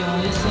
You're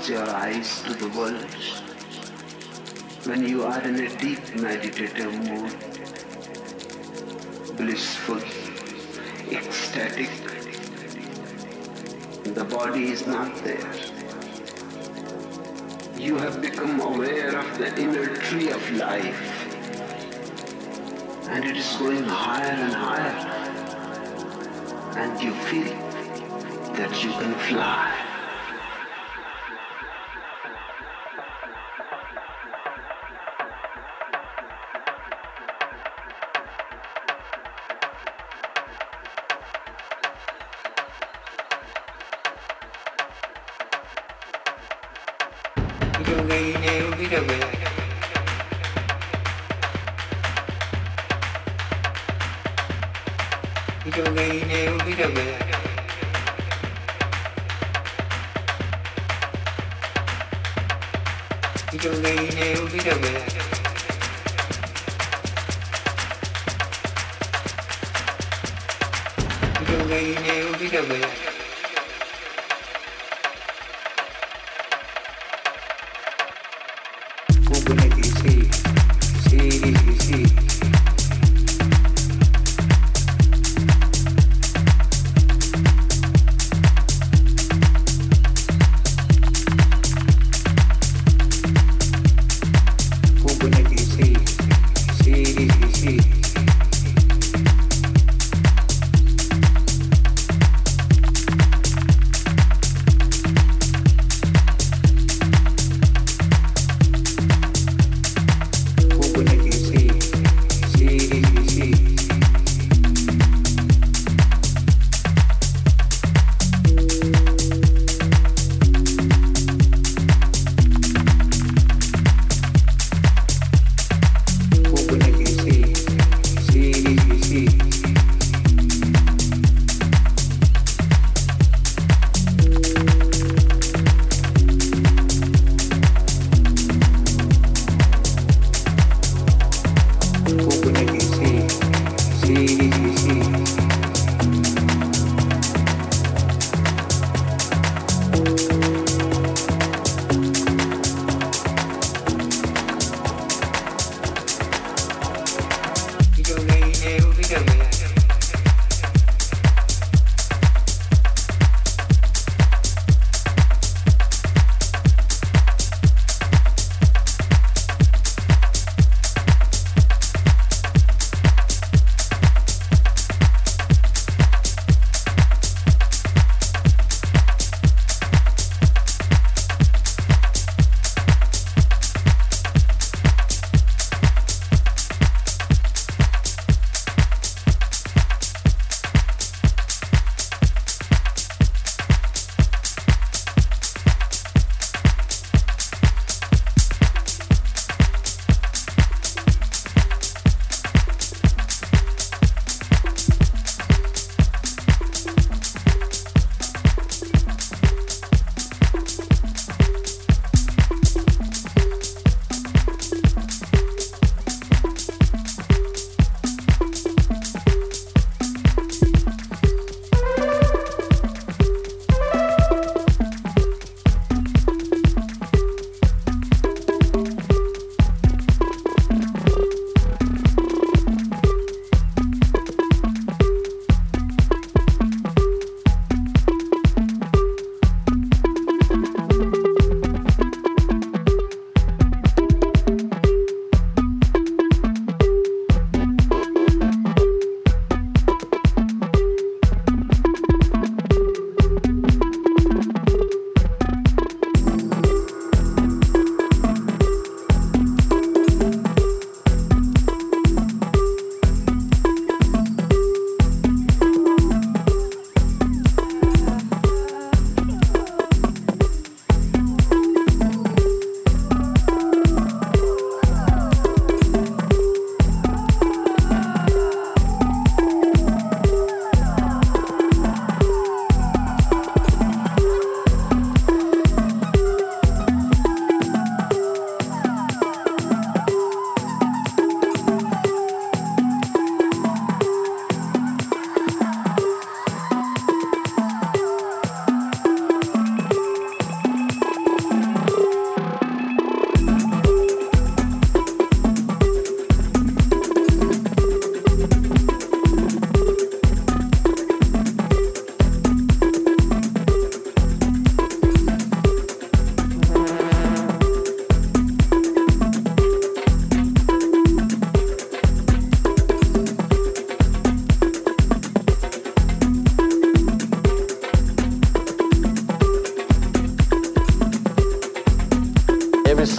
Close your eyes to the world. When you are in a deep meditative mood, blissful, ecstatic, the body is not there. You have become aware of the inner tree of life and it is going higher and higher and you feel that you can fly.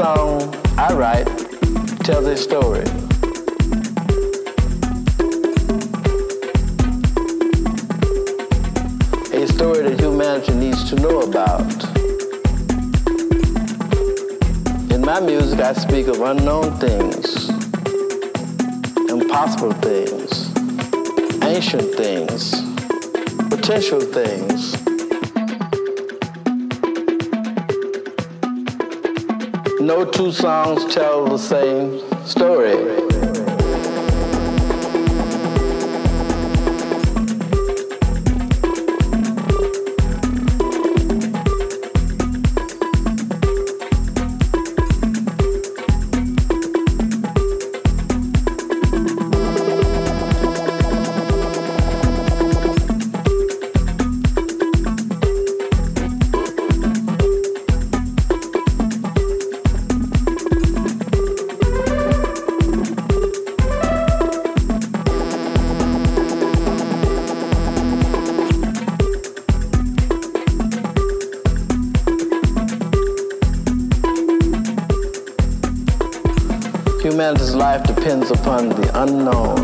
song I write tells a story. A story that humanity needs to know about. In my music, I speak of unknown things, impossible things, ancient things, potential things. No two songs tell the same story. Unknown.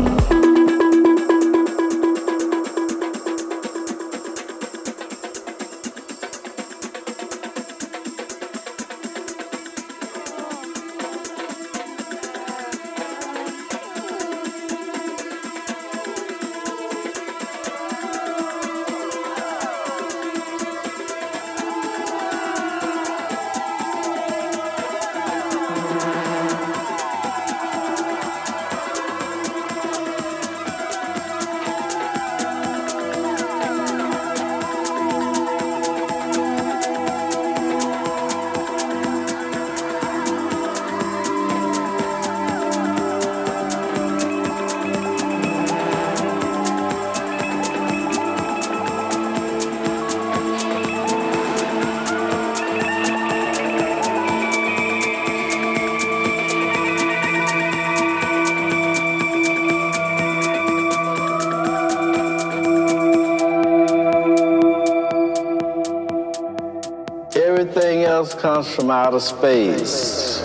Comes from outer space.